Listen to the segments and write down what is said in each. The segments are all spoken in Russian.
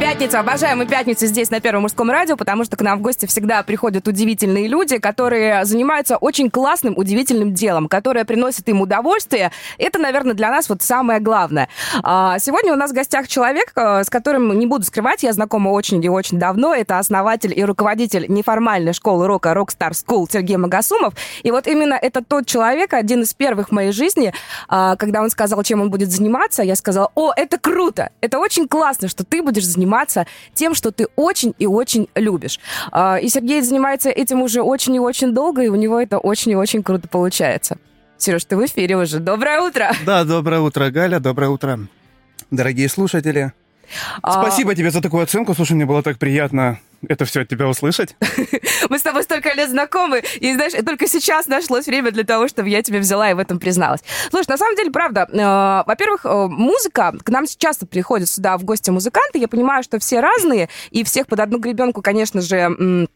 Пятница, обожаем мы пятницу здесь на Первом мужском радио, потому что к нам в гости всегда приходят удивительные люди, которые занимаются очень классным, удивительным делом, которое приносит им удовольствие. Это, наверное, для нас вот самое главное. А, сегодня у нас в гостях человек, э, с которым, не буду скрывать, я знакома очень и очень давно. Это основатель и руководитель неформальной школы рока Rockstar School Сергей Магасумов. И вот именно это тот человек, один из первых в моей жизни, а, когда он сказал, чем он будет заниматься, я сказала, о, это круто, это очень классно, что ты будешь заниматься заниматься тем, что ты очень и очень любишь. А, и Сергей занимается этим уже очень и очень долго, и у него это очень и очень круто получается. Сереж, ты в эфире уже. Доброе утро! Да, доброе утро, Галя, доброе утро, дорогие слушатели. А... Спасибо тебе за такую оценку. Слушай, мне было так приятно это все от тебя услышать. Мы с тобой столько лет знакомы, и, знаешь, только сейчас нашлось время для того, чтобы я тебе взяла и в этом призналась. Слушай, на самом деле, правда, э, во-первых, э, музыка, к нам часто приходят сюда в гости музыканты, я понимаю, что все разные, и всех под одну гребенку, конечно же,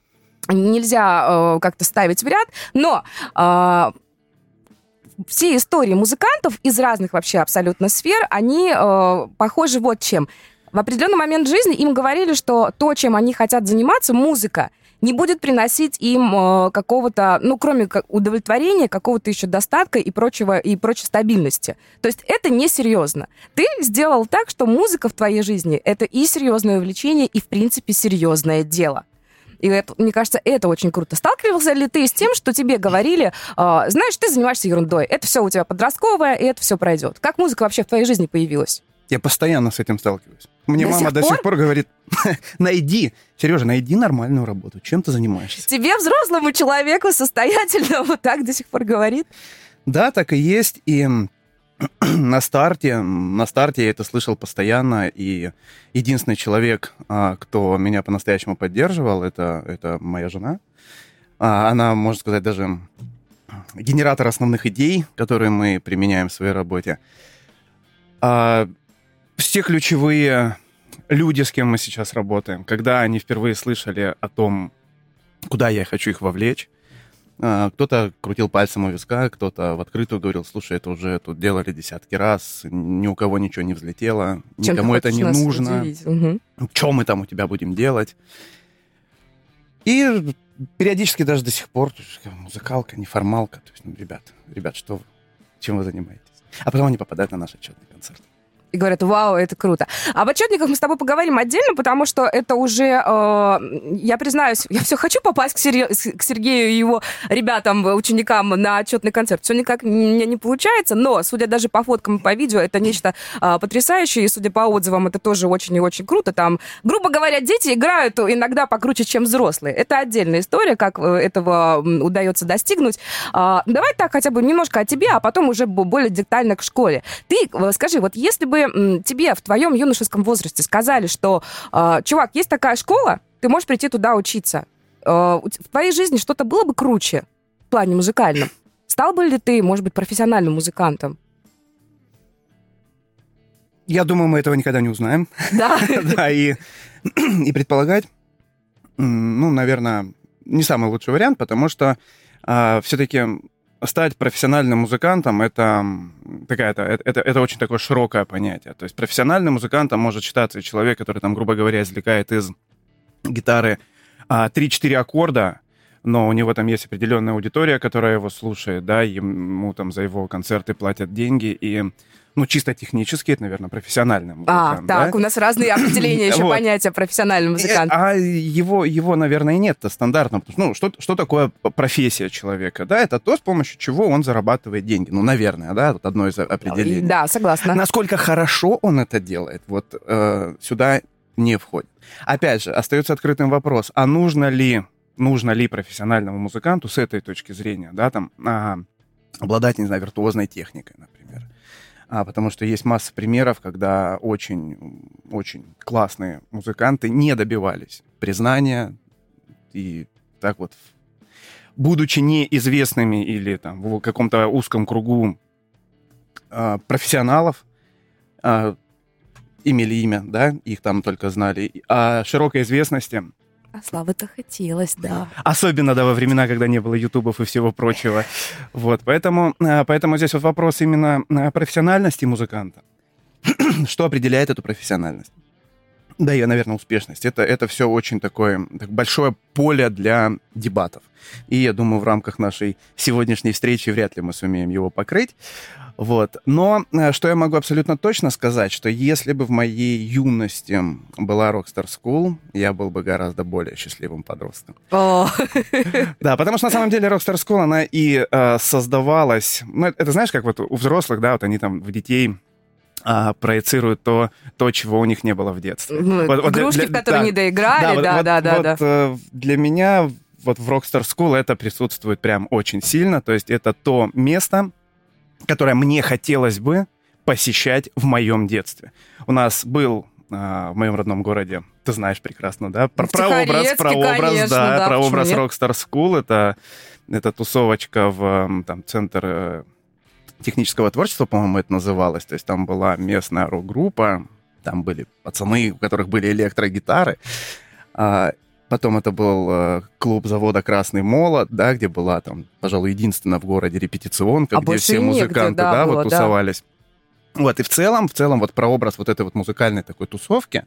нельзя э, как-то ставить в ряд, но э, все истории музыкантов из разных вообще абсолютно сфер, они э, похожи вот чем. В определенный момент жизни им говорили, что то, чем они хотят заниматься, музыка, не будет приносить им э, какого-то, ну, кроме удовлетворения, какого-то еще достатка и прочего, и прочей стабильности. То есть это несерьезно. Ты сделал так, что музыка в твоей жизни — это и серьезное увлечение, и, в принципе, серьезное дело. И это, мне кажется, это очень круто. Сталкивался ли ты с тем, что тебе говорили, э, знаешь, ты занимаешься ерундой, это все у тебя подростковое, и это все пройдет. Как музыка вообще в твоей жизни появилась? Я постоянно с этим сталкиваюсь. Мне до мама сих до сих пор говорит, найди, Сережа, найди нормальную работу. Чем ты занимаешься? Тебе, взрослому человеку, состоятельному, так до сих пор говорит? Да, так и есть. И на старте, на старте я это слышал постоянно, и единственный человек, а, кто меня по-настоящему поддерживал, это, это моя жена. А, она, можно сказать, даже генератор основных идей, которые мы применяем в своей работе. А, все ключевые люди, с кем мы сейчас работаем, когда они впервые слышали о том, куда я хочу их вовлечь, а, кто-то крутил пальцем у виска, кто-то в открытую говорил, слушай, это уже тут делали десятки раз, ни у кого ничего не взлетело, Чем никому это не нужно. Угу. Что мы там у тебя будем делать? И периодически даже до сих пор музыкалка, неформалка. То есть, ну, ребят, ребят, что вы, чем вы занимаетесь? А потом они попадают на наш отчетный концерт и говорят, вау, это круто. Об отчетниках мы с тобой поговорим отдельно, потому что это уже, э, я признаюсь, я все хочу попасть к, Серге, к Сергею и его ребятам, ученикам на отчетный концерт. Все никак мне не получается, но, судя даже по фоткам и по видео, это нечто э, потрясающее, и, судя по отзывам, это тоже очень и очень круто. Там, грубо говоря, дети играют иногда покруче, чем взрослые. Это отдельная история, как э, этого удается достигнуть. Э, давай так хотя бы немножко о тебе, а потом уже более детально к школе. Ты э, скажи, вот если бы тебе в твоем юношеском возрасте сказали, что, э, чувак, есть такая школа, ты можешь прийти туда учиться, э, в твоей жизни что-то было бы круче в плане музыкальном? Стал бы ли ты, может быть, профессиональным музыкантом? Я думаю, мы этого никогда не узнаем. Да. да, и, и предполагать, ну, наверное, не самый лучший вариант, потому что э, все-таки стать профессиональным музыкантом это такая-то это, это, это очень такое широкое понятие. То есть профессиональным музыкантом может считаться человек, который там, грубо говоря, извлекает из гитары а, 3-4 аккорда, но у него там есть определенная аудитория, которая его слушает, да, ему там за его концерты платят деньги, и ну, чисто технически, это, наверное, профессиональный музыкант. А, так, да? у нас разные определения еще вот. понятия профессиональный э, музыкант. А его, его наверное, нет-то стандартно. Ну, что, что такое профессия человека? Да, это то, с помощью чего он зарабатывает деньги. Ну, наверное, да, вот одно из определений. Да, согласна. Насколько хорошо он это делает, вот э, сюда не входит. Опять же, остается открытым вопрос, а нужно ли, нужно ли профессиональному музыканту с этой точки зрения, да, там, а, обладать, не знаю, виртуозной техникой, например а, потому что есть масса примеров, когда очень, очень классные музыканты не добивались признания и так вот, будучи неизвестными или там в каком-то узком кругу а, профессионалов, а, имели имя, да, их там только знали, а широкой известности А славы-то хотелось, да. Особенно, да, во времена, когда не было ютубов и всего прочего. Вот, поэтому, э, поэтому здесь вот вопрос именно э, профессиональности музыканта. Что определяет эту профессиональность? Да, и, наверное, успешность. Это, это все очень такое так, большое поле для дебатов. И я думаю, в рамках нашей сегодняшней встречи вряд ли мы сумеем его покрыть. Вот. Но э, что я могу абсолютно точно сказать, что если бы в моей юности была Rockstar School, я был бы гораздо более счастливым подростком. О, Да, потому что на самом деле Rockstar School, она и э, создавалась... Ну, это, знаешь, как вот у взрослых, да, вот они там в детей а, проецируют то, то, чего у них не было в детстве. ну, Вот- вот для- игрушки, для- в которые да. не доиграли, вот- да, вот- да, да, вот, да. э, Для меня вот в Rockstar School это присутствует прям очень сильно. То есть это то место, которое мне хотелось бы посещать в моем детстве. У нас был а, в моем родном городе, ты знаешь прекрасно, да? Про, В прообраз, Тихорецке, прообраз, конечно, да, да, прообраз почему нет? Rockstar School. Это, это тусовочка в там, центр э, технического творчества, по-моему, это называлось. То есть там была местная рок-группа, там были пацаны, у которых были электрогитары. Потом это был э, клуб завода «Красный молот», да, где была там, пожалуй, единственная в городе репетиционка, А где все негде, музыканты, да, да, было, вот да. тусовались. Вот, и в целом, в целом, вот прообраз вот этой вот музыкальной такой тусовки,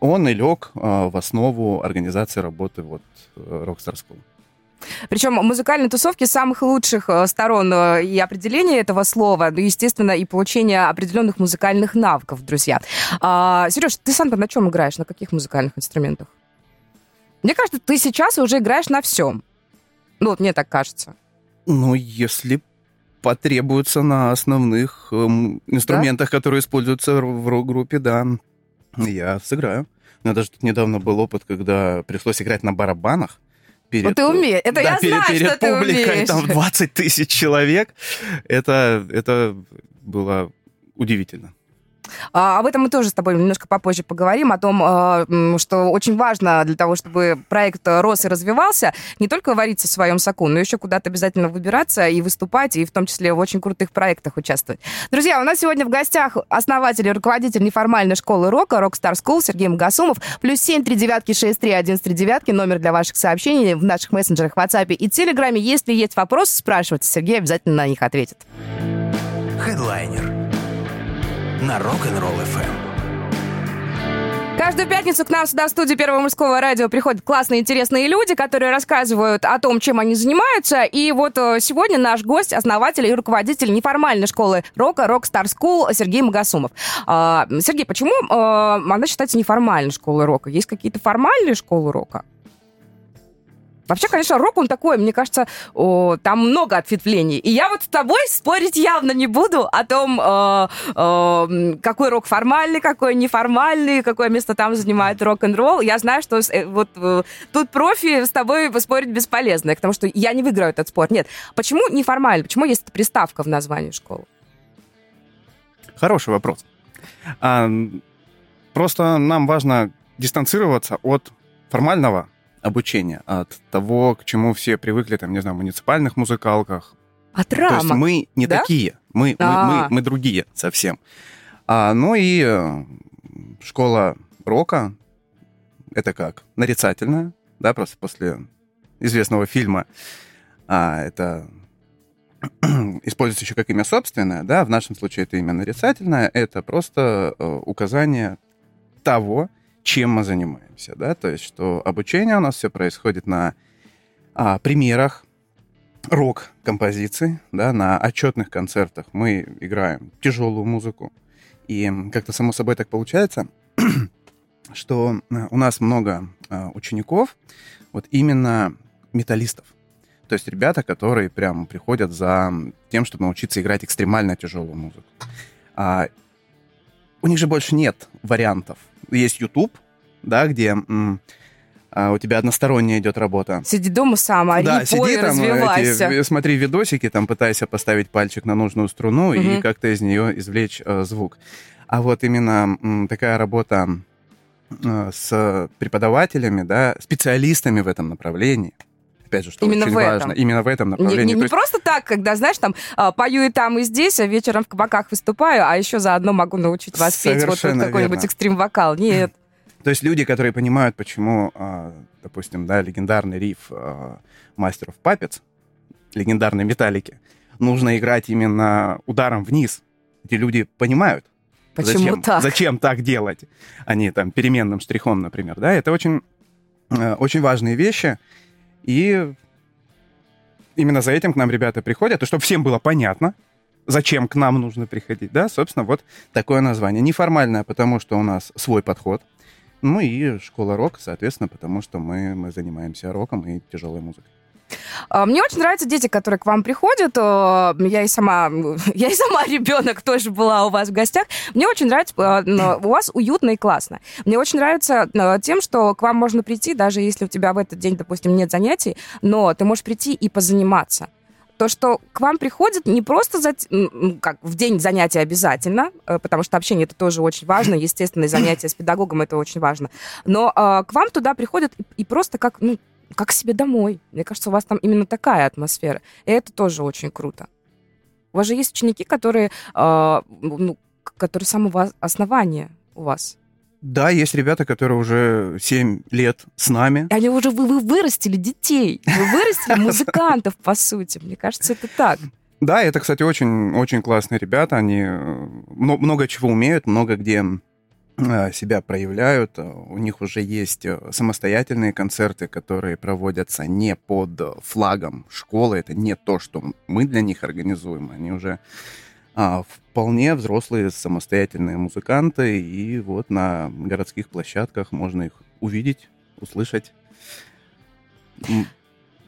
он и лег э, в основу организации работы вот э, Rockstar School. Причем музыкальные тусовки самых лучших э, сторон э, и определения этого слова, ну, естественно, и получение определенных музыкальных навыков, друзья. А, Сереж, ты сам на чем играешь? На каких музыкальных инструментах? Мне кажется, ты сейчас уже играешь на всем. Ну, вот мне так кажется. Ну, если потребуется на основных эм, инструментах, которые используются в рок-группе, да, я сыграю. У меня даже тут недавно был опыт, когда пришлось играть на барабанах. Перед, Вот ты умеешь. Это я перед, знаю, перед что ты публикой, умеешь. там 20 тысяч человек. Это, это было удивительно. А, Об этом мы тоже с тобой немножко попозже поговорим, о том, м, что очень важно для того, чтобы проект рос и развивался, не только вариться в своем соку, но еще куда-то обязательно выбираться и выступать, и в том числе в очень крутых проектах участвовать. Друзья, у нас сегодня в гостях основатель и руководитель неформальной школы рока Rockstar School Сергей Магасумов, плюс семь три девятки шесть три один три девятки, номер для ваших сообщений в наших мессенджерах, WhatsApp и Телеграме. Если есть вопросы, спрашивайте, Сергей обязательно на них ответит. Хедлайнер на Rock'n'Roll FM. Каждую пятницу к нам сюда в студию Первого мужского радио приходят классные, интересные люди, которые рассказывают о том, чем они занимаются. И вот э, сегодня наш гость, основатель и руководитель неформальной школы рока Rockstar School Сергей Магасумов. А, Сергей, почему э, она считается неформальной школой рока? Есть какие-то формальные школы рока? Вообще, конечно, рок, он такой, мне кажется, о, там много ответвлений. И я вот с тобой спорить явно не буду о том, э, э, какой рок формальный, какой неформальный, какое место там занимает рок-н-ролл. Я знаю, что э, вот э, тут профи с тобой спорить бесполезно, потому что я не выиграю этот спор. Нет. Почему неформально? Почему есть приставка в названии школы? Хороший вопрос. А, просто нам важно дистанцироваться от формального обучения, от того, к чему все привыкли, там, не знаю, в муниципальных музыкалках. От То есть рамок. мы не да? такие, мы, мы, А. мы, мы другие совсем. А, ну и э, школа рока, это как? Нарицательная, да, просто после известного фильма. А, это используется еще как имя собственное, да, в нашем случае это имя нарицательное, это просто э, указание того, чем мы занимаемся, да, то есть что обучение у нас все происходит на а, примерах рок-композиций, да, на отчетных концертах мы играем тяжелую музыку, и как-то само собой так получается, что э, у нас много э, учеников, вот именно металлистов. То есть ребята, которые прям приходят за тем, чтобы научиться играть экстремально тяжелую музыку. А, у них же больше нет вариантов. Есть YouTube, да, где а, у тебя односторонняя идет работа. Сиди дома сам, ори, да, пой, сиди там, развивайся. эти, смотри видосики, там пытайся поставить пальчик на нужную струну и Мгм. как-то из нее извлечь э, звук. А вот именно м, такая работа э, с преподавателями, да, специалистами в этом направлении, опять же, что Именно очень важно, именно в этом Не, направлении. не- То не есть просто так, когда, знаешь, там а, пою и там, и здесь, а вечером в кабаках выступаю, а еще заодно могу научить вас петь вот Совершенно какой-нибудь экстрим-вокал. Нет. То есть люди, которые понимают, почему, а, допустим, да, легендарный риф Master of Puppets, легендарной металлики, нужно играть именно ударом вниз. Эти люди понимают, Почему зачем, так? зачем так делать, а не там переменным штрихом, например. Да, это очень, э, очень важные вещи. И именно за этим к нам ребята приходят, и чтобы всем было понятно, зачем к нам нужно приходить, да, собственно, вот такое название. Неформальное, потому что у нас свой подход. Ну и школа рок, соответственно, потому что мы, мы занимаемся роком и тяжелой музыкой. А, мне очень нравятся дети, которые к вам приходят. Э, я и сама, я и сама ребенок тоже была у вас в гостях. Мне очень нравится, э, у вас уютно и классно. Мне очень нравится э, тем, что к вам можно прийти, даже если у тебя в этот день, допустим, нет занятий, но ты можешь прийти и позаниматься то, что к вам приходят не просто за, как в день занятия обязательно, потому что общение это тоже очень важно, естественно, и занятия с педагогом это очень важно, но э, к вам туда приходят и, и просто как ну, как себе домой. Мне кажется, у вас там именно такая атмосфера. И это тоже очень круто. У вас же есть ученики, которые, э, ну, которые с самого основания у вас. Да, есть ребята, которые уже 7 лет с нами. И они уже, вы, вы вырастили детей, вы вырастили музыкантов, по сути. Мне кажется, это так. Да, это, кстати, очень, очень классные ребята. Они э, много чего умеют, много где себя проявляют. У них уже есть э, самостоятельные концерты, которые проводятся не под флагом школы. Это не то, что мы для них организуем. Они уже а, вполне взрослые самостоятельные музыканты. И вот на городских площадках можно их увидеть, услышать.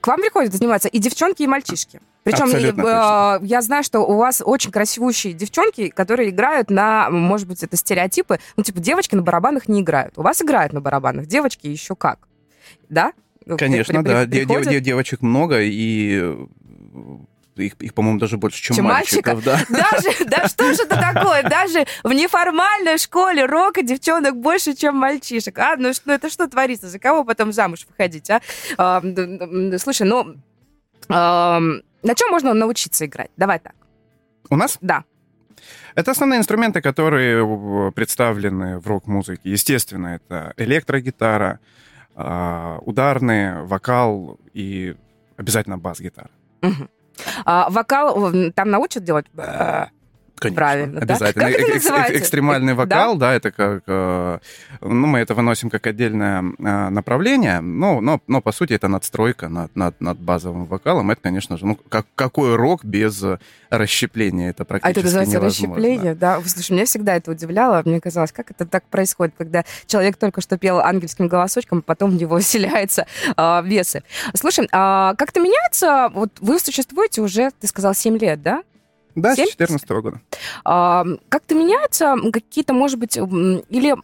К вам приходят заниматься и девчонки, и мальчишки. Причем э, я знаю, что у вас очень красивущие девчонки, которые играют на, может быть, это стереотипы, ну, типа, девочки на барабанах не играют. У вас играют на барабанах, девочки еще как. Да? Конечно, при, да. При, девочек много, и их, их по-моему, даже больше, чем, чем мальчиков. Да. Даже, да что же это такое? Даже в неформальной школе рока девчонок больше, чем мальчишек. А, ну, ну это что творится? За кого потом замуж выходить, а? а слушай, ну, а, на чем можно научиться играть? Давай так. У нас? Да. Это основные инструменты, которые представлены в рок-музыке. Естественно, это электрогитара, а, ударный, вокал и обязательно бас-гитара. Угу. А, вокал там научат делать? Конечно, Правильно, обязательно. Да? Как это Экс- экстремальный вокал, да? да, это как... Э, ну, мы это выносим как отдельное э, направление, но, но, но по сути это надстройка над, над, над базовым вокалом. Это, конечно же, ну, как, какой рок без расщепления? Это практически А это называется невозможно. расщепление, да? Слушай, меня всегда это удивляло. Мне казалось, как это так происходит, когда человек только что пел ангельским голосочком, а потом в него вселяются э, весы. Слушай, а как-то меняется... Вот вы существуете уже, ты сказал, 7 лет, да? Да, 7? с 2014 года. А, как-то меняются какие-то, может быть, или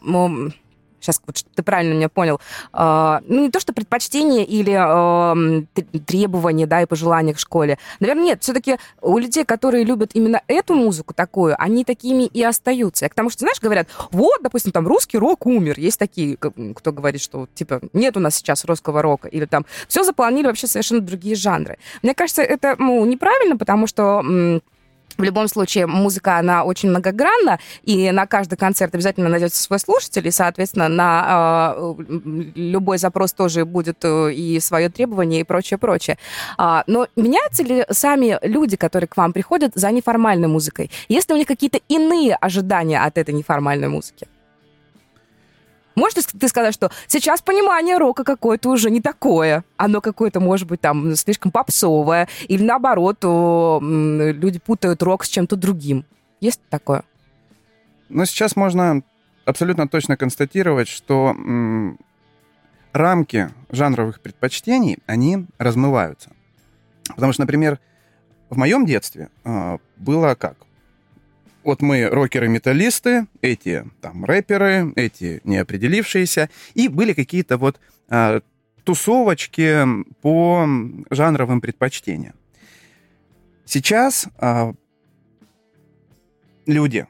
сейчас вот ты правильно меня понял, э, ну не то что предпочтения или э, требования, да, и пожелания к школе. Наверное, нет, все-таки у людей, которые любят именно эту музыку такую, они такими и остаются. Потому что, знаешь, говорят, вот, допустим, там русский рок умер. Есть такие, кто говорит, что типа нет у нас сейчас русского рока, или там все запланили вообще совершенно другие жанры. Мне кажется, это ну, неправильно, потому что в любом случае, музыка, она очень многогранна, и на каждый концерт обязательно найдется свой слушатель, и, соответственно, на э, любой запрос тоже будет э, и свое требование, и прочее, прочее. А, но меняются ли сами люди, которые к вам приходят за неформальной музыкой? Есть ли у них какие-то иные ожидания от этой неформальной музыки? Можешь ты сказать, что сейчас понимание рока какое-то уже не такое? Оно какое-то, может быть, там слишком попсовое, или наоборот, люди путают рок с чем-то другим. Есть такое? Ну, сейчас можно абсолютно точно констатировать, что рамки жанровых предпочтений, они размываются. Потому что, например, в моем детстве э, было как? Вот мы рокеры-металлисты, эти там рэперы, эти неопределившиеся, и были какие-то вот а, тусовочки по жанровым предпочтениям. Сейчас а, люди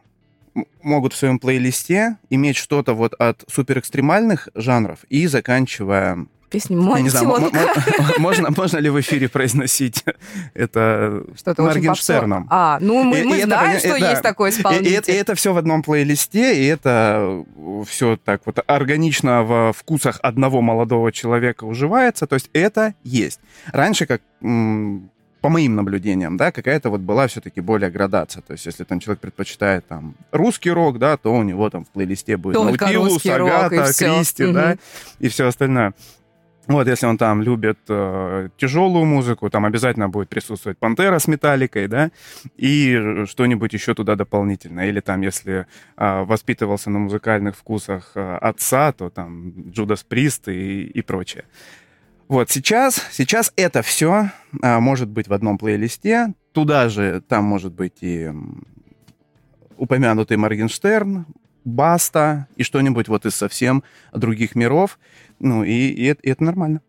могут в своем плейлисте иметь что-то вот от суперэкстремальных жанров и заканчивая Мо- «Монтенка». можно, можно ли в эфире произносить это Что-то Моргенштерном? А, ну мы, И- мы и это знаем, поня- что и да. есть такой И, и исполнитель. это, и это все в одном плейлисте, и это все так вот органично в вкусах одного молодого человека уживается. То есть это есть. Раньше, как по моим наблюдениям, да, какая-то вот была все-таки более градация. То есть если там человек предпочитает там русский рок, да, то у него там в плейлисте будет Только Наутилус, рок, и Агата, всё. Кристи, Мгм. да, и все остальное. Вот, если он там любит э, тяжелую музыку, там обязательно будет присутствовать Пантера с Металликой, да, и что-нибудь еще туда дополнительно. Или там, если а, воспитывался на музыкальных вкусах а, отца, то там Джудас Прист и, и прочее. Вот, сейчас, сейчас это все может быть в одном плейлисте. Туда же там может быть и упомянутый Моргенштерн, Баста и что-нибудь вот из совсем других миров. Ну, и, и это, и это нормально.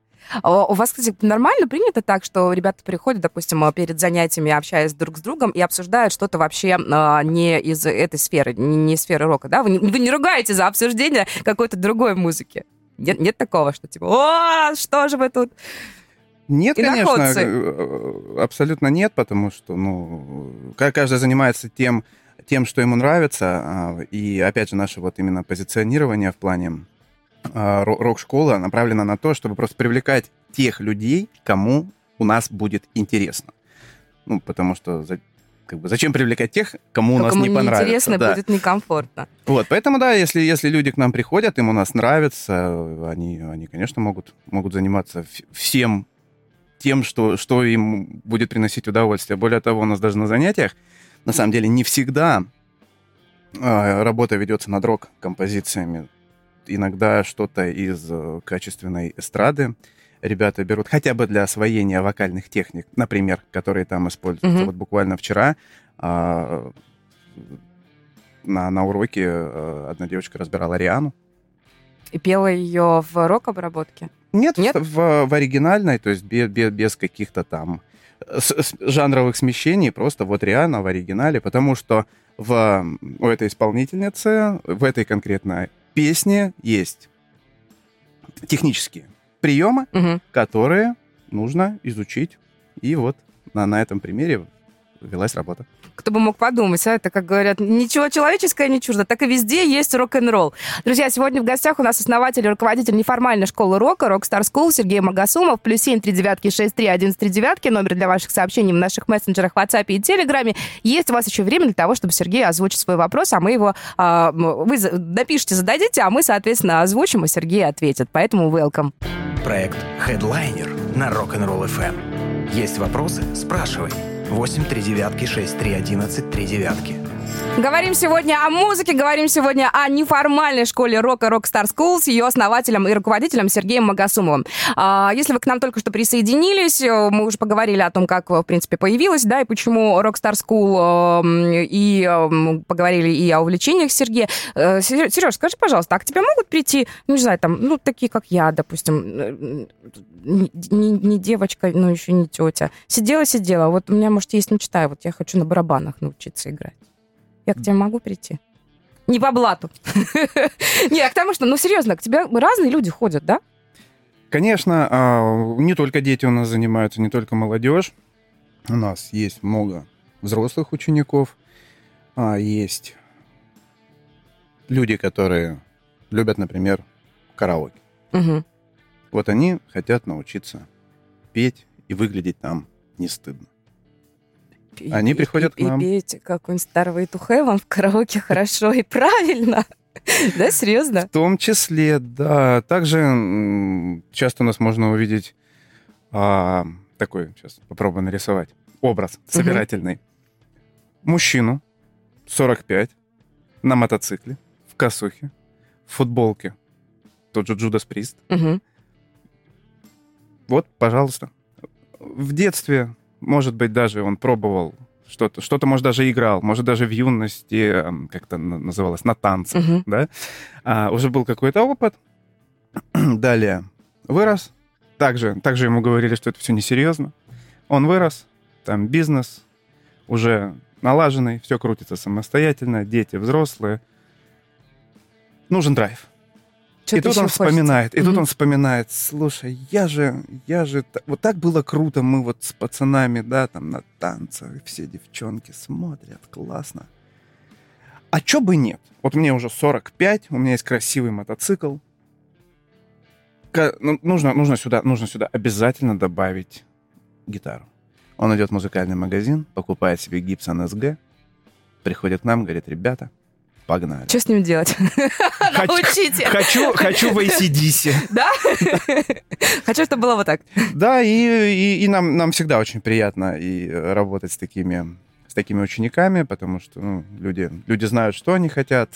А У вас, кстати, нормально принято так, что ребята приходят, допустим, перед занятиями, общаясь друг с другом, и обсуждают что-то вообще а, не из этой сферы, не, из сферы рока, да? Вы не, вы не ругаете за обсуждение какой-то другой музыки? Нет, нет такого, что типа, о, что же вы тут? Нет, конечно, Иноходцы. э, абсолютно нет, потому что, ну, ка- каждый занимается тем, тем, что ему нравится, а, и, опять же, наше вот именно позиционирование в плане а, ро- рок-школы направлено на то, чтобы просто привлекать тех людей, кому у нас будет интересно. Ну, потому что за- как бы, зачем привлекать тех, кому у нас кому не понравится? неинтересно, да. будет некомфортно. Вот, поэтому, да, если, если люди к нам приходят, им у нас нравится, они, они конечно, могут, могут заниматься вс- всем тем, что, что им будет приносить удовольствие. Более того, у нас даже на занятиях, на самом деле, не всегда а, работа ведется над рок-композициями. Иногда что-то из э, качественной эстрады ребята берут хотя бы для освоения вокальных техник, например, которые там используются. Мгм. Вот буквально вчера а, на, на уроке э, одна девочка разбирала Риану. И пела ее в рок-обработке. Нет, Нет? В, в оригинальной, то есть без, без, без каких-то там с- с- жанровых смещений, просто вот Риана в оригинале, потому что в, у этой исполнительницы, в этой конкретной песне есть технические приемы, Мгм. которые нужно изучить. И вот на, на этом примере велась работа. Кто бы мог подумать, а? Это, как говорят, ничего человеческое не чуждо, так и везде есть рок-н-ролл. Друзья, сегодня в гостях у нас основатель и руководитель неформальной школы рока Rockstar School Сергей Магасумов. Плюс семь три девятки шесть три один три девятки. Номер для ваших сообщений в наших мессенджерах WhatsApp и Телеграме. Есть у вас еще время для того, чтобы Сергей озвучил свой вопрос, а мы его... а, вы напишите, зададите, а мы, соответственно, озвучим, и Сергей ответит. Поэтому welcome. Проект Headliner на Rock'n'Roll FM. Есть вопросы? Спрашивай. 8 3 девятки 6 3 11 3 девятки. Говорим сегодня о музыке, говорим сегодня о неформальной школе рока Rockstar School с ее основателем и руководителем Сергеем Магасумовым. А, Если вы к нам только что присоединились, э, мы уже поговорили о том, как, в принципе, появилась, да, и почему Rockstar School, э, и э, поговорили и о увлечениях Сергея. Э, Сереж, скажи, пожалуйста, а к тебе могут прийти, ну, не знаю, там, ну, такие, как я, допустим, э, не, не- не девочка, но еще не тетя. Сидела-сидела, вот у меня, может, есть мечта, вот я хочу на барабанах научиться играть. Я к тебе могу прийти? Не по блату. Не, а к тому, что, ну, серьезно, к тебе разные люди ходят, да? Конечно, а, не только дети у нас занимаются, не только молодежь. У нас есть много взрослых учеников, а, есть люди, которые любят, например, караоке. Угу. Вот они хотят научиться петь и выглядеть там не стыдно. Они приходят к нам. И петь какой-нибудь Starway to Heaven в караоке хорошо и правильно. Да, серьезно? В том числе, да. Также часто у нас можно увидеть а, такой, сейчас попробую нарисовать, образ собирательный. Мужчину, 45, на мотоцикле, в косухе, в футболке. Тот же Джудас Прист. Вот, пожалуйста. В детстве, может быть, даже он пробовал что-то, что-то, может, даже играл, может, даже в юности, эм, как это на- называлось, на танцах, Мгм. да, А, уже был какой-то опыт. Далее вырос. Также, также ему говорили, что это все несерьезно. Он вырос, там бизнес уже налаженный, все крутится самостоятельно, дети взрослые. Нужен драйв. Что-то И тут он хочется. вспоминает, и тут он вспоминает, слушай, я же, я же, вот так было круто, мы вот с пацанами, да, там на танцах, все девчонки смотрят, классно. А чё бы нет? Вот мне уже 45, у меня есть красивый мотоцикл. Ка- ну, нужно, нужно, сюда, нужно сюда обязательно добавить гитару. Он идет в музыкальный магазин, покупает себе Gibson SG, приходит к нам, говорит, ребята, погнали. Что с ним делать? Хочу- Научите. Хочу, хочу в ACDC. Да? Хочу, чтобы было вот так. Да, и, и, и нам, нам всегда очень приятно и работать с такими, с такими учениками, потому что ну, люди, люди знают, что они хотят,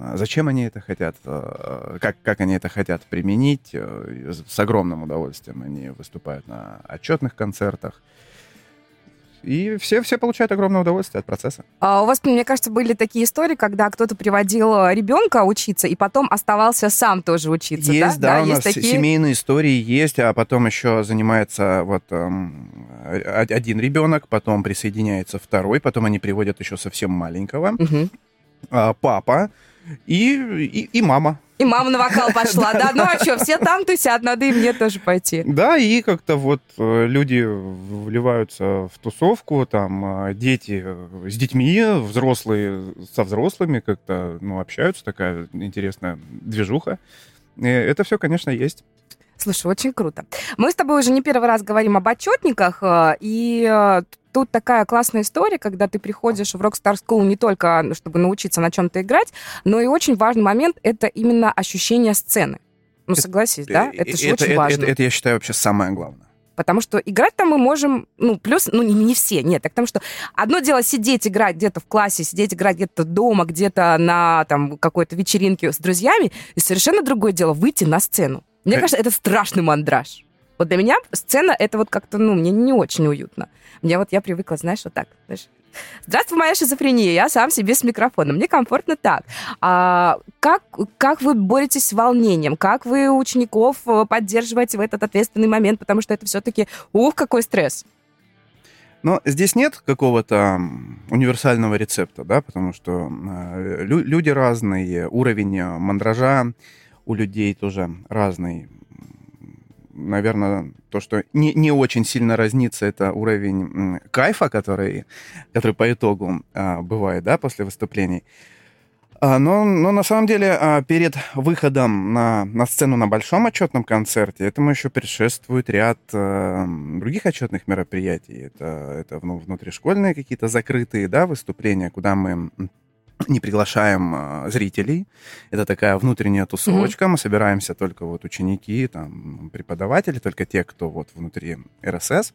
а зачем они это хотят, э, как, как они это хотят применить. С огромным удовольствием они выступают на отчетных концертах. И все, все получают огромное удовольствие от процесса. А у вас, мне кажется, были такие истории, когда кто-то приводил э, ребенка учиться и потом оставался сам тоже учиться, Есть, да? да, у нас есть такие. семейные истории есть, а потом еще занимается вот эм, один ребенок, потом присоединяется второй, потом они приводят еще совсем маленького, а, папа и, и, и мама. И мама на вокал пошла, да? Ну а что, все там тусят, надо и мне тоже пойти. Да, и как-то вот э, люди вливаются в тусовку, там э, дети э, с детьми, взрослые со взрослыми как-то, ну, общаются, такая интересная движуха. Э, Это все, конечно, есть. Слушай, очень круто. Мы с тобой уже не первый раз говорим об отчетниках, э, и э, тут такая классная история, когда ты приходишь в Rockstar School не только, ну, чтобы научиться на чем-то играть, но и очень важный момент — это именно ощущение сцены. Ну, Это- согласись, да? Это же это, очень это- важно. это, это, я считаю, вообще самое главное. Потому что играть там мы можем, ну, плюс, ну, не, не все, нет. Так потому что одно дело сидеть, играть где-то в классе, сидеть, играть где-то дома, где-то на там какой-то вечеринке с друзьями, и совершенно другое дело выйти на сцену. Мне кажется, это страшный мандраж. Вот для меня сцена это вот как-то, ну, мне не очень уютно. Мне вот я привыкла, знаешь, вот так, знаешь. Здравствуй, моя шизофрения, я сам себе с микрофоном. Мне комфортно так. А как, как вы боретесь с волнением? Как вы учеников э, поддерживаете в этот ответственный момент? Потому что это все-таки, ух, какой стресс. Но здесь нет какого-то универсального рецепта, да, потому что э, лю- люди разные, уровень э, мандража у людей тоже разный. Наверное, то, что не, не очень сильно разнится, это уровень кайфа, который, который по итогу а, бывает, да, после выступлений. А, Но, но на самом деле а, перед выходом на, на сцену на большом отчетном концерте этому еще предшествует ряд э, других отчетных мероприятий. Это, это ну, внутришкольные какие-то закрытые да, выступления, куда мы не приглашаем э, зрителей. Это такая внутренняя тусовочка. Мы собираемся только вот ученики, там, преподаватели, только те, кто вот внутри РСС.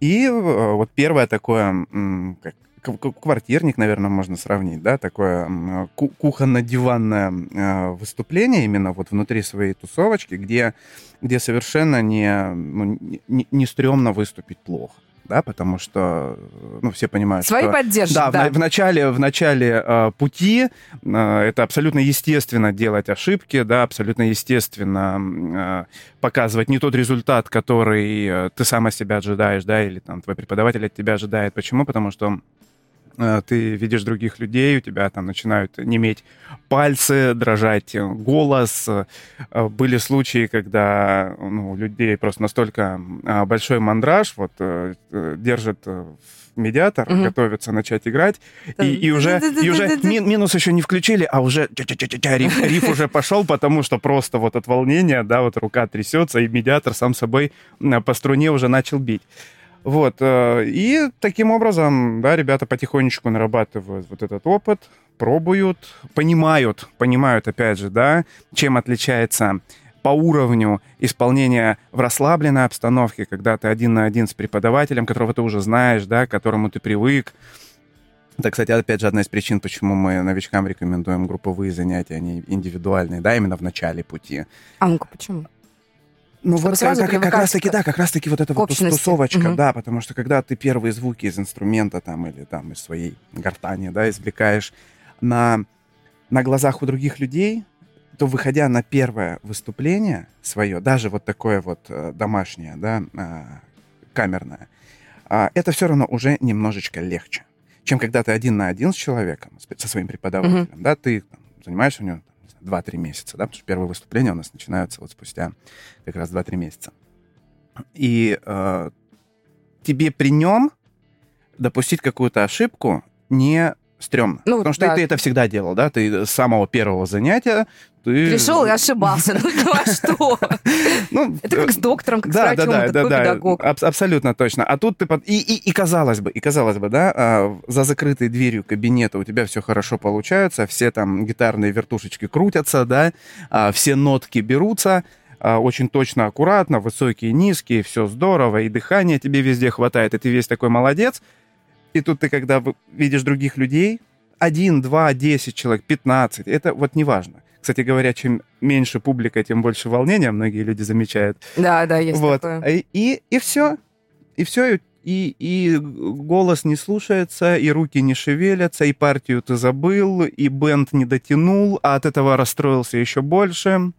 И э, вот первое такое, как квартирник, наверное, можно сравнить, да, такое кухонно-диванное э, выступление именно вот внутри своей тусовочки, где, где совершенно не, ну, не, не стрёмно выступить плохо, да, потому что, ну, все понимают, Свои что... поддержат, Да, да. В, в начале, в начале э, пути э, это абсолютно естественно делать ошибки, да, абсолютно естественно э, показывать не тот результат, который э, ты сам от себя ожидаешь, да, или там твой преподаватель от тебя ожидает. Почему? Потому что ты видишь других людей, у тебя там начинают неметь пальцы, дрожать э, голос. Э, Были случаи, когда ну, у людей просто настолько а, большой мандраж, вот э, э, держат э, в медиатор, Мгм. готовятся начать играть, и, и уже, и уже ми- минус еще не включили, а уже риф, риф уже пошел, потому что просто вот от волнения, да, вот рука трясется, и медиатор сам собой по струне уже начал бить. Вот, э, и таким образом, да, ребята потихонечку нарабатывают вот этот опыт, пробуют, понимают, понимают, опять же, да, чем отличается по уровню исполнения в расслабленной обстановке, когда ты один на один с преподавателем, которого ты уже знаешь, да, к которому ты привык. Это, кстати, опять же, одна из причин, почему мы новичкам рекомендуем групповые занятия, а не индивидуальные, да, именно в начале пути. А ну-ка, почему? Ну вот как, как привыкать раз таки, к- да, как раз таки вот эта вот тусовочка, Мгм. да, потому что когда ты первые звуки из инструмента там или там из своей гортани, да, извлекаешь на, на глазах у других людей, то выходя на первое выступление свое, даже вот такое вот э, домашнее, да, а, камерное, а, это все равно уже немножечко легче, чем когда ты один на один с человеком, со своим преподавателем, да, ты там, занимаешься у него 2-3 месяца, да, потому что первые выступления у нас начинаются вот спустя как раз 2-3 месяца. И э, тебе при нем допустить какую-то ошибку не стрёмно. Ну, Потому что да. ты это всегда делал, да? Ты с самого первого занятия ты... Пришел и ошибался. Ну, ну, а что? Ну, Это как с доктором, как с врачом, да, да, да, да, педагог. аб- абсолютно точно. А тут ты под- и, и, и казалось бы, и казалось бы, да, а, за закрытой дверью кабинета у тебя все хорошо получается, все там гитарные вертушечки крутятся, да, а, все нотки берутся, а, очень точно, аккуратно, высокие, низкие, все здорово, и дыхания тебе везде хватает, и ты весь такой молодец. И тут ты, когда видишь других людей, один, два, десять человек, пятнадцать, это вот неважно. Кстати говоря, чем меньше публика, тем больше волнения, многие люди замечают. Да, да, есть вот. такое. И, и, и все. И все. И, и голос не слушается, и руки не шевелятся, и партию ты забыл, и бенд не дотянул, а от этого расстроился еще больше.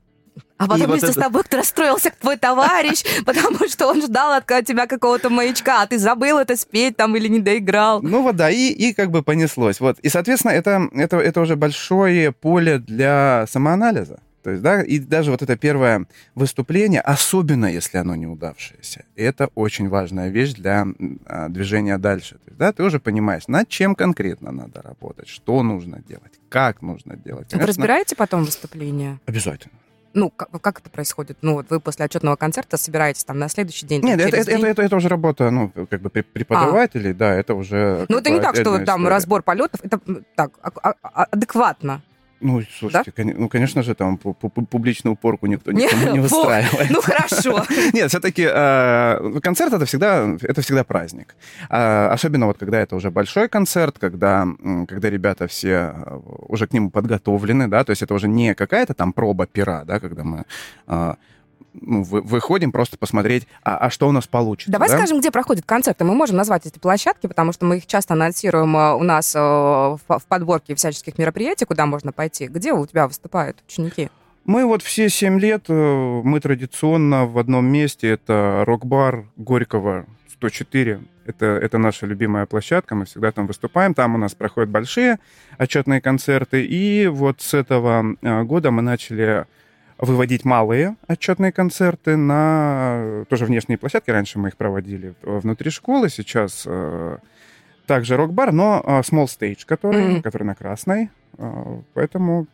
А потом вот вместе с это- тобой расстроился твой товарищ, потому что он ждал от тебя какого-то маячка, а ты забыл это спеть там или не доиграл. Ну вот да, и, и как бы понеслось. Вот. И, соответственно, это, это, это уже большое поле для самоанализа. То есть, да, и даже вот это первое выступление, особенно если оно неудавшееся, это очень важная вещь для а, движения дальше. То есть, да, ты уже понимаешь, над чем конкретно надо работать, что нужно делать, как нужно делать. Вы Конечно, разбираете потом выступление? Обязательно. Ну, как, как это происходит? Ну, вот вы после отчетного концерта собираетесь там на следующий день? Нет, там, это, это, день? это, это уже работа, ну, как бы преп- преподавателей, да, это уже... Ну, это не так, что там история. разбор полетов, это так, а- а- адекватно. Ну, слушайте, коне- ну, конечно же, там пу- пу- публичную упорку никто никому не выстраивает. Ну, хорошо. Нет, все-таки концерт это всегда, это всегда праздник. А, особенно вот когда это уже большой концерт, когда, когда ребята все а, уже к нему подготовлены, да, то есть это уже не какая-то там проба пера, да, когда мы а, ну, вы- выходим просто посмотреть, а, а что у нас получится. Давай да? скажем, где проходят концерты. Мы можем назвать эти площадки, потому что мы их часто анонсируем э, у нас э, в подборке всяческих мероприятий, куда можно пойти. Где у тебя выступают ученики? Мы вот все семь лет, э, мы традиционно в одном месте, это рок-бар Горького 104. Это, это наша любимая площадка, мы всегда там выступаем. Там у нас проходят большие отчетные концерты. И вот с этого года мы начали выводить малые отчетные концерты на э, тоже внешние площадки. Раньше мы их проводили внутри школы, сейчас э, также рок-бар, но э, small stage, который, Мгм. который на Красной. Э, Поэтому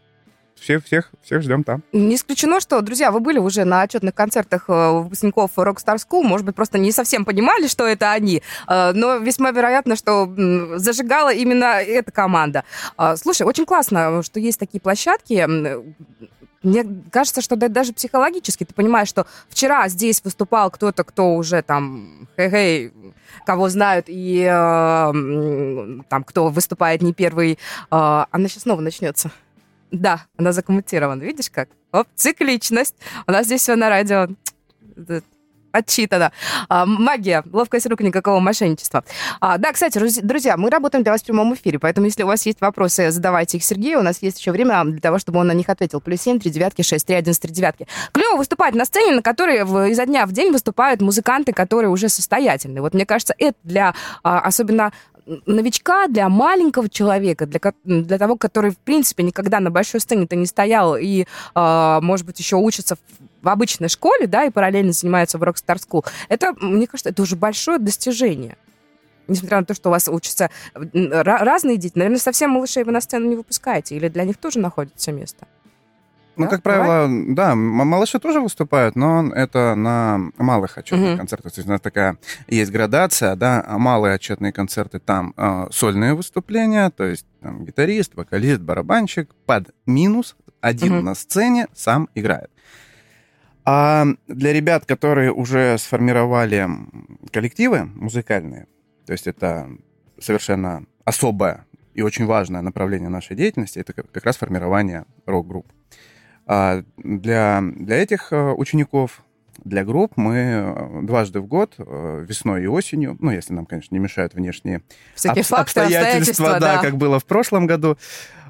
все, всех, всех ждем там. Не исключено, что, друзья, вы были уже на отчетных концертах э, выпускников Rockstar School, может быть, просто не совсем понимали, что это они, э, но весьма вероятно, что зажигала именно эта команда. Слушай, очень классно, что есть такие площадки. Мне кажется, что да- даже психологически ты понимаешь, что вчера здесь выступал кто-то, кто уже там, хей-хей, кого знают, и э, там, кто выступает не первый. э, Она сейчас снова начнется. Да, она закоммутирована. Видишь как? Оп, цикличность. У нас здесь все на радио отчитано. А, магия, ловкость рук, никакого мошенничества. А, да, кстати, друз- друзья, мы работаем для вас в прямом эфире, поэтому если у вас есть вопросы, задавайте их Сергею. У нас есть еще время для того, чтобы он на них ответил. Плюс семь, три девятки, шесть, три, один, три девятки. Клево выступать на сцене, на которой изо дня в день выступают музыканты, которые уже состоятельны. Вот мне кажется, это для а, особенно новичка, для маленького человека, для, для того, который, в принципе, никогда на большой сцене-то не стоял и, а, может быть, еще учится в, обычной школе, да, и параллельно занимается в Rockstar School, это, мне кажется, это уже большое достижение. Несмотря на то, что у вас учатся ра- разные дети, наверное, совсем малышей вы на сцену не выпускаете, или для них тоже находится место? Ну, Да, как правило, да, м- малыши тоже выступают, но это на малых отчетных Мгм. концертах. То есть у нас такая есть градация, да, а малые отчетные концерты там э, сольные выступления, то есть там гитарист, вокалист, барабанщик под минус один Мгм. на сцене сам играет. А для ребят, которые уже сформировали коллективы музыкальные, то есть это совершенно особое и очень важное направление нашей деятельности, это как раз формирование рок-групп. А для, для этих э, учеников, для групп мы э, дважды в год, э, весной и осенью, ну, если нам, конечно, не мешают внешние Всякие обс- факты, обстоятельства, да, как было в прошлом году.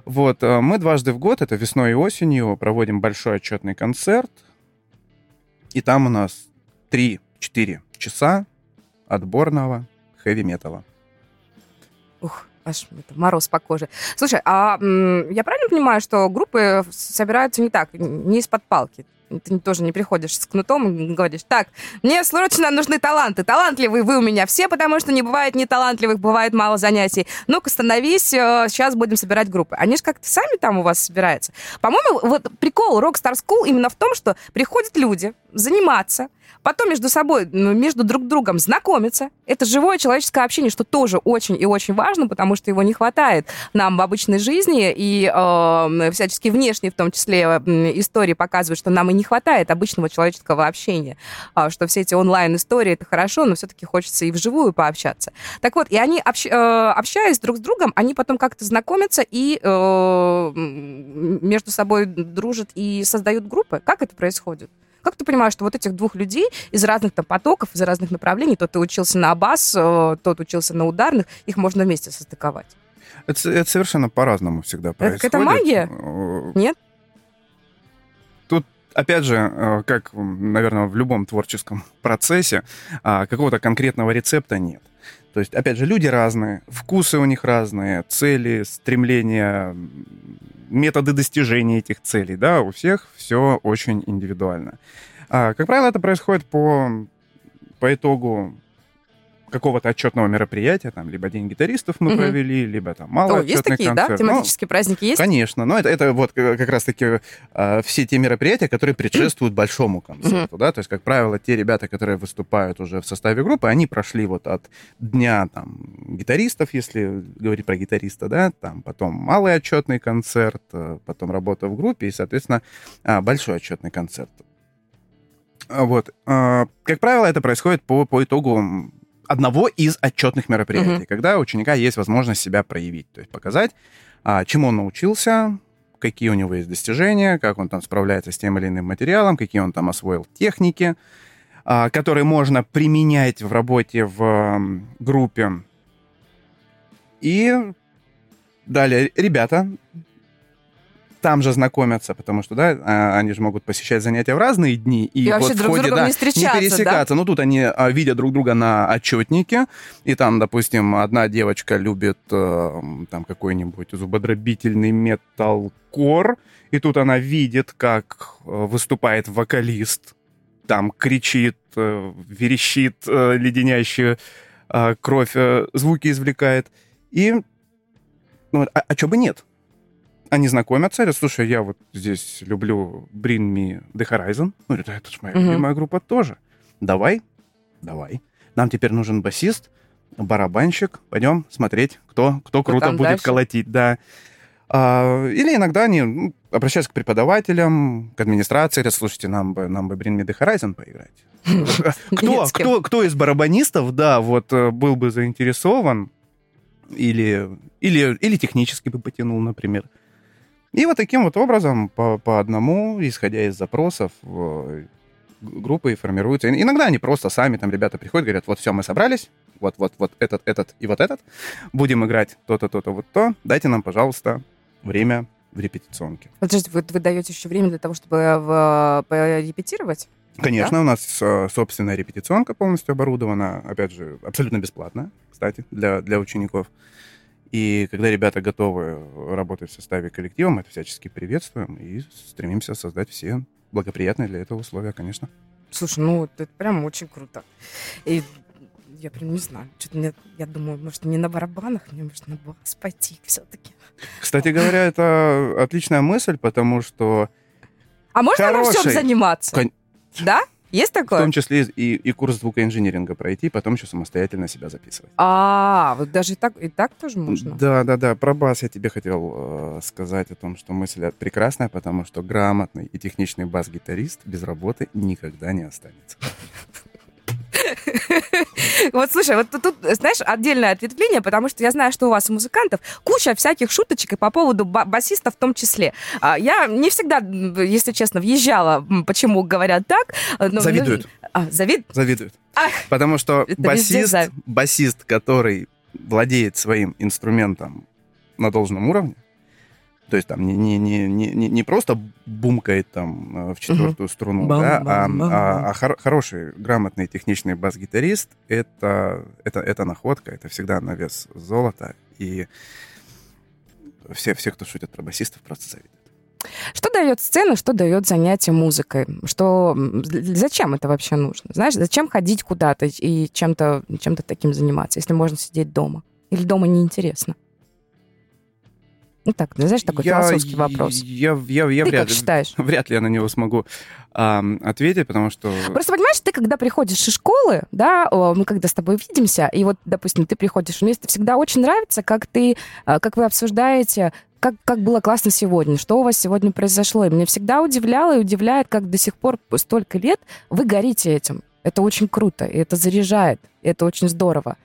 Вот, мы дважды в год, это весной и осенью, проводим большой отчетный концерт, и там у нас 3-4 часа отборного хэви-металла. Ух, аж это, мороз по коже. Слушай, а я правильно понимаю, что группы собираются не так, не из-под палки? Ты тоже не приходишь с кнутом и говоришь, так, мне срочно нужны таланты. Талантливые вы у меня все, потому что не бывает неталантливых, бывает мало занятий. Ну-ка, становись, сейчас будем собирать группы. Они же как-то сами там у вас собираются. По-моему, вот прикол Rockstar School именно в том, что приходят люди заниматься, потом между собой, ну, между друг другом знакомиться. Это живое человеческое общение, что тоже очень и очень важно, потому что его не хватает нам в обычной жизни, и э, всячески внешние, в том числе, истории показывают, что нам и не хватает обычного человеческого общения, э, что все эти онлайн-истории — это хорошо, но все-таки хочется и вживую пообщаться. Так вот, и они, э, общаясь друг с другом, они потом как-то знакомятся и э, между собой дружат и создают группы. Как это происходит? Как ты понимаешь, что вот этих двух людей из разных там потоков, из разных направлений, тот ты учился на бас, э, тот учился на ударных, их можно вместе состыковать? Это, это совершенно по-разному всегда происходит. Это магия? Нет? Опять же, э, как, наверное, в любом творческом процессе, а, какого-то конкретного рецепта нет. То есть, опять же, люди разные, вкусы у них разные, цели, стремления, методы достижения этих целей, да, у всех все очень индивидуально. А, как правило, это происходит по, по итогу какого-то отчетного мероприятия, там, либо День гитаристов мы угу. провели, либо там малый О, есть такие, концерт. да? Тематические ну, праздники есть? Конечно, но это, это вот как раз-таки э, все те мероприятия, которые предшествуют большому концерту, да, то есть, как правило, те ребята, которые выступают уже в составе группы, они прошли вот от дня там гитаристов, если говорить про гитариста, да, там потом малый отчетный концерт, э, потом работа в группе и, соответственно, э, большой отчетный концерт. Вот. Как правило, это происходит по, по итогу одного из отчетных мероприятий, mm-hmm. когда у ученика есть возможность себя проявить, то есть показать, а, чему он научился, какие у него есть достижения, как он там справляется с тем или иным материалом, какие он там освоил техники, а, которые можно применять в работе в а, группе. И далее ребята там же знакомятся, потому что, да, а, они же могут посещать занятия в разные дни. И, и вообще вот друг в ходе, да, не, встречаться, не пересекаться. Да? Ну, тут они а, видят друг друга на отчетнике, и там, допустим, одна девочка любит э, там какой-нибудь зубодробительный металкор, и тут она видит, как э, выступает вокалист, там кричит, э, верещит, леденящую кровь, звуки извлекает. И ну, а, а что бы нет? Они знакомятся, говорят, слушай, я вот здесь люблю Bring Me The Horizon. Ну, это, это же моя uh-huh. любимая группа тоже. Давай, давай. Нам теперь нужен басист, барабанщик. Пойдем смотреть, кто, кто круто будет дальше? колотить, да. А, или иногда они ну, обращаются к преподавателям, к администрации, говорят, слушайте, нам бы, нам бы Bring Me The Horizon поиграть. Кто, кто, кто из барабанистов, да, вот э, был бы заинтересован или, или, или технически бы потянул, например. И вот таким вот образом, по, по одному, исходя из запросов, группы формируются. Иногда они просто сами, там ребята приходят, говорят, вот все, мы собрались, вот, вот, вот этот, этот и вот этот, будем играть то-то, то-то, вот то, дайте нам, пожалуйста, время в репетиционке. Подождите, вы, вы даете еще время для того, чтобы в, порепетировать? Конечно, да? у нас э, собственная репетиционка полностью оборудована, опять же, абсолютно бесплатная, кстати, для, для учеников. И когда ребята готовы работать в составе коллектива, мы это всячески приветствуем и стремимся создать все благоприятные для этого условия, конечно. Слушай, ну это прям очень круто. И я прям не знаю. Что-то мне, я думаю, может, не на барабанах, мне может на бас пойти все-таки. Кстати говоря, это отличная мысль, потому что... А можно хороший... всем заниматься? Кон... Да? Есть такое? В том числе и, и курс звукоинжиниринга пройти, потом еще самостоятельно себя записывать. А, вот даже и так, и так тоже можно? Да, да, да. Про бас я тебе хотел э, сказать о том, что мысль прекрасная, потому что грамотный и техничный бас-гитарист без работы никогда не останется. Вот слушай, вот тут, знаешь, отдельное ответвление, потому что я знаю, что у вас, у музыкантов, куча всяких шуточек и по поводу басиста в том числе. А, я не всегда, если честно, въезжала, почему говорят так. Но, Завидуют. А, завид... Завидуют. Ах, Потому что басист, басист, который владеет своим инструментом на должном уровне, То есть там не, не, не, не, не просто бумкает там э, в четвертую угу. струну, бам, да, бам, а, бам, а, а хор- хороший, грамотный, техничный бас-гитарист это, это, это находка, это всегда на вес золота. И все, все, кто шутит про басистов, просто завидуют. Что дает сцена, что дает занятие музыкой? Что, зачем это вообще нужно? Знаешь, зачем ходить куда-то и чем-то чем таким заниматься, если можно сидеть дома? Или дома неинтересно? Ну так, знаешь, такой я, философский вопрос. Я, я, я, я ты вряд, как считаешь? Вряд ли я на него смогу а, ответить, потому что... Просто понимаешь, ты когда приходишь из школы, да, мы когда с тобой видимся, и вот, допустим, ты приходишь, мне всегда очень нравится, как ты, а, как вы обсуждаете как, как было классно сегодня, что у вас сегодня произошло. И мне всегда удивляло и удивляет, как до сих пор столько лет вы горите этим. Это очень круто, и это заряжает, и это очень здорово.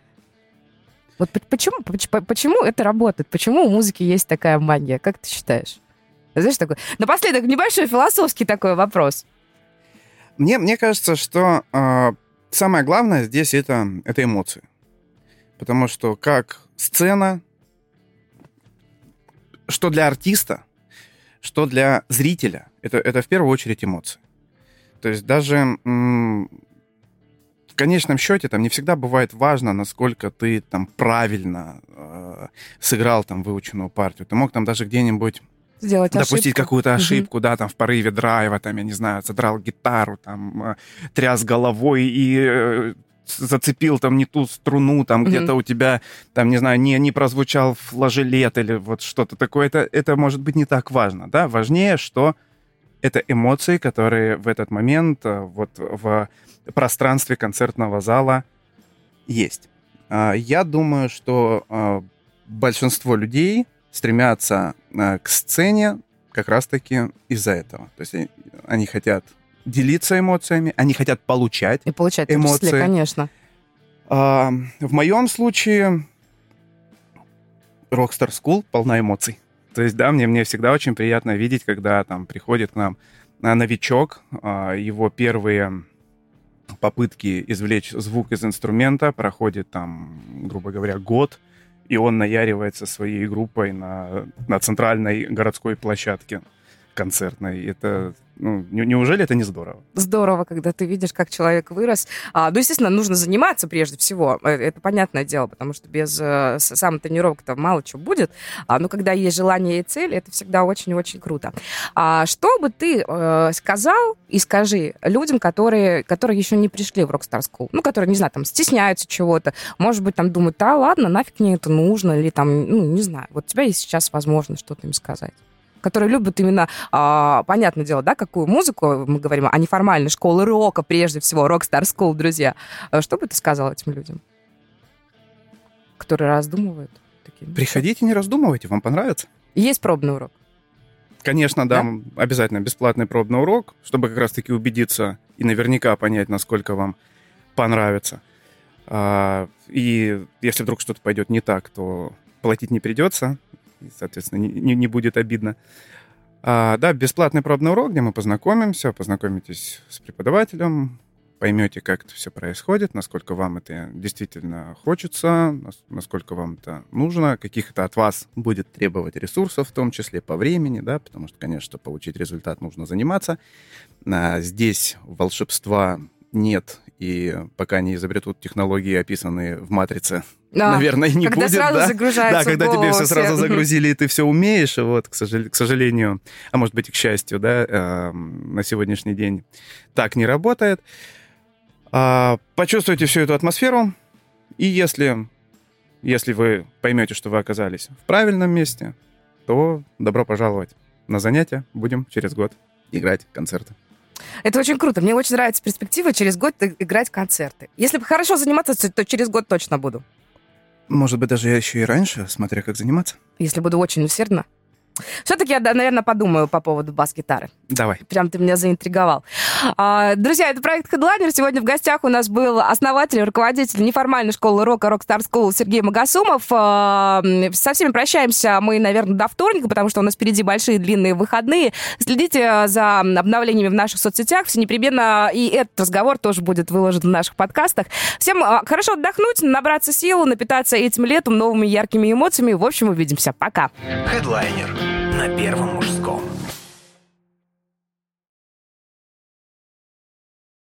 Вот почему, почему это работает? Почему у музыки есть такая магия? Как ты считаешь? Знаешь, такой... Напоследок, небольшой философский такой вопрос. Мне, мне кажется, что э, самое главное здесь это, это эмоции. Потому что как сцена, что для артиста, что для зрителя, это, это в первую очередь эмоции. То есть даже в конечном счете там не всегда бывает важно, насколько ты там правильно э, сыграл там выученную партию. Ты мог там даже где-нибудь Сделать допустить какую-то ошибку, угу. да, там в порыве драйва, там, я не знаю, задрал гитару, там, э, тряс головой и э, зацепил там не ту струну, там mm где-то у тебя, там, не знаю, не, не прозвучал флажелет или вот что-то такое. Это, это может быть не так важно, да. Важнее, что это эмоции, которые в этот момент э, вот в пространстве концертного зала есть. А, я думаю, что а, большинство людей стремятся а, к сцене как раз-таки из-за этого. То есть они хотят делиться эмоциями, они хотят получать И получать эмоции. Числе, конечно. В моем случае Rockstar School полна эмоций. То есть, да, мне, мне всегда очень приятно видеть, когда там приходит к нам новичок, его первые попытки извлечь звук из инструмента, проходит там, грубо говоря, год, и он наяривается своей группой на, на центральной городской площадке концертной. Это ну, неужели это не здорово? Здорово, когда ты видишь, как человек вырос. А, ну, естественно, нужно заниматься прежде всего. Э, это понятное дело, потому что без э, самотренировок-то мало чего будет. А, но когда есть желание и цель, это всегда очень-очень круто. А, что бы ты э, сказал и скажи людям, которые, которые еще не пришли в Rockstar School, ну, которые, не знаю, там, стесняются чего-то, может быть, там думают, да, ладно, нафиг мне это нужно, или там, ну, не знаю. Вот у тебя есть сейчас возможность что-то им сказать которые любят именно, а, понятное дело, да, какую музыку мы говорим, а не формальной школы рока, прежде всего, Rockstar School, друзья. А что бы ты сказал этим людям, которые раздумывают? Такие, ну, Приходите, не раздумывайте, вам понравится. Есть пробный урок? Конечно, да, да, обязательно бесплатный пробный урок, чтобы как раз-таки убедиться и наверняка понять, насколько вам понравится. А, и если вдруг что-то пойдет не так, то платить не придется и, соответственно, не, не, будет обидно. А, да, бесплатный пробный урок, где мы познакомимся, познакомитесь с преподавателем, поймете, как это все происходит, насколько вам это действительно хочется, насколько вам это нужно, каких это от вас будет требовать ресурсов, в том числе по времени, да, потому что, конечно, получить результат, нужно заниматься. А здесь волшебства нет, и пока не изобретут технологии, описанные в «Матрице», да. наверное, не когда будет. Сразу да, загружается да, когда тебе все сразу загрузили, и ты все умеешь, вот, к, сожалению, а может быть и к счастью, да, э, на сегодняшний день так не работает. А, почувствуйте всю эту атмосферу, и если, если вы поймете, что вы оказались в правильном месте, то добро пожаловать на занятия. Будем через год играть концерты. Это очень круто. Мне очень нравится перспектива через год играть концерты. Если хорошо заниматься, то через год точно буду. Может быть, даже я еще и раньше, смотря как заниматься. Если буду очень усердно. Все-таки я, наверное, подумаю по поводу бас-гитары. Давай. Прям ты меня заинтриговал. А, друзья, это проект Headliner. Сегодня в гостях у нас был основатель, руководитель неформальной школы рока Rockstar School Сергей Магасумов. А, со всеми прощаемся мы, наверное, до вторника, потому что у нас впереди большие длинные выходные. Следите за обновлениями в наших соцсетях. Все непременно и этот разговор тоже будет выложен в наших подкастах. Всем а, хорошо отдохнуть, набраться сил, напитаться этим летом новыми яркими эмоциями. В общем, увидимся. Пока. Headliner на Первом мужском.